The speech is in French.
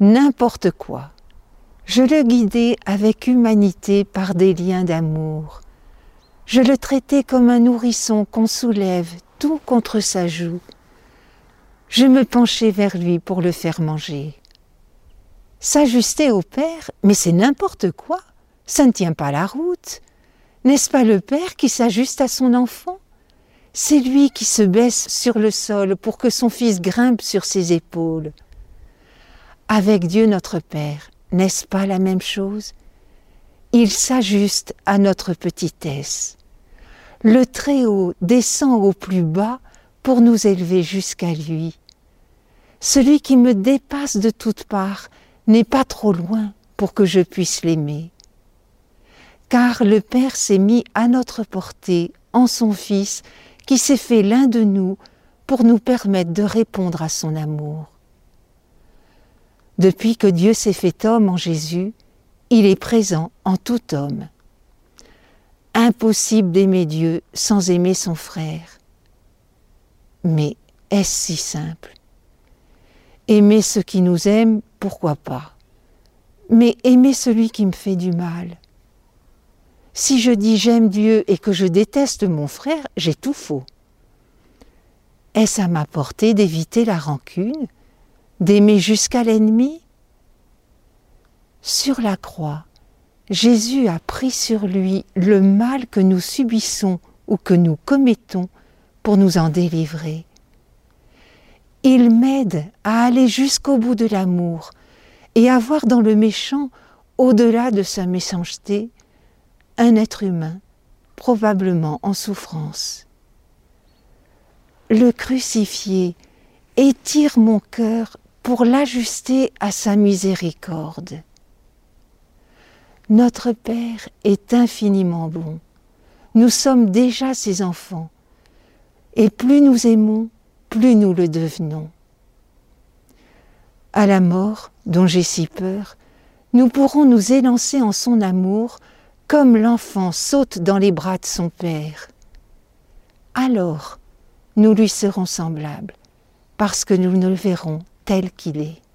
n'importe quoi. Je le guidais avec humanité par des liens d'amour. Je le traitais comme un nourrisson qu'on soulève tout contre sa joue. Je me penchais vers lui pour le faire manger. S'ajuster au Père, mais c'est n'importe quoi. Ça ne tient pas la route. N'est-ce pas le Père qui s'ajuste à son enfant? C'est lui qui se baisse sur le sol pour que son fils grimpe sur ses épaules. Avec Dieu notre Père, n'est-ce pas la même chose? Il s'ajuste à notre petitesse. Le Très-Haut descend au plus bas pour nous élever jusqu'à lui. Celui qui me dépasse de toutes parts n'est pas trop loin pour que je puisse l'aimer car le Père s'est mis à notre portée en son Fils, qui s'est fait l'un de nous pour nous permettre de répondre à son amour. Depuis que Dieu s'est fait homme en Jésus, il est présent en tout homme. Impossible d'aimer Dieu sans aimer son frère. Mais est-ce si simple? Aimer ceux qui nous aiment, pourquoi pas? Mais aimer celui qui me fait du mal, si je dis j'aime Dieu et que je déteste mon frère, j'ai tout faux. Est-ce à ma portée d'éviter la rancune, d'aimer jusqu'à l'ennemi Sur la croix, Jésus a pris sur lui le mal que nous subissons ou que nous commettons pour nous en délivrer. Il m'aide à aller jusqu'au bout de l'amour et à voir dans le méchant, au-delà de sa méchanceté, un être humain, probablement en souffrance. Le crucifié étire mon cœur pour l'ajuster à sa miséricorde. Notre Père est infiniment bon. Nous sommes déjà ses enfants. Et plus nous aimons, plus nous le devenons. À la mort, dont j'ai si peur, nous pourrons nous élancer en son amour comme l'enfant saute dans les bras de son Père. Alors, nous lui serons semblables, parce que nous ne le verrons tel qu'il est.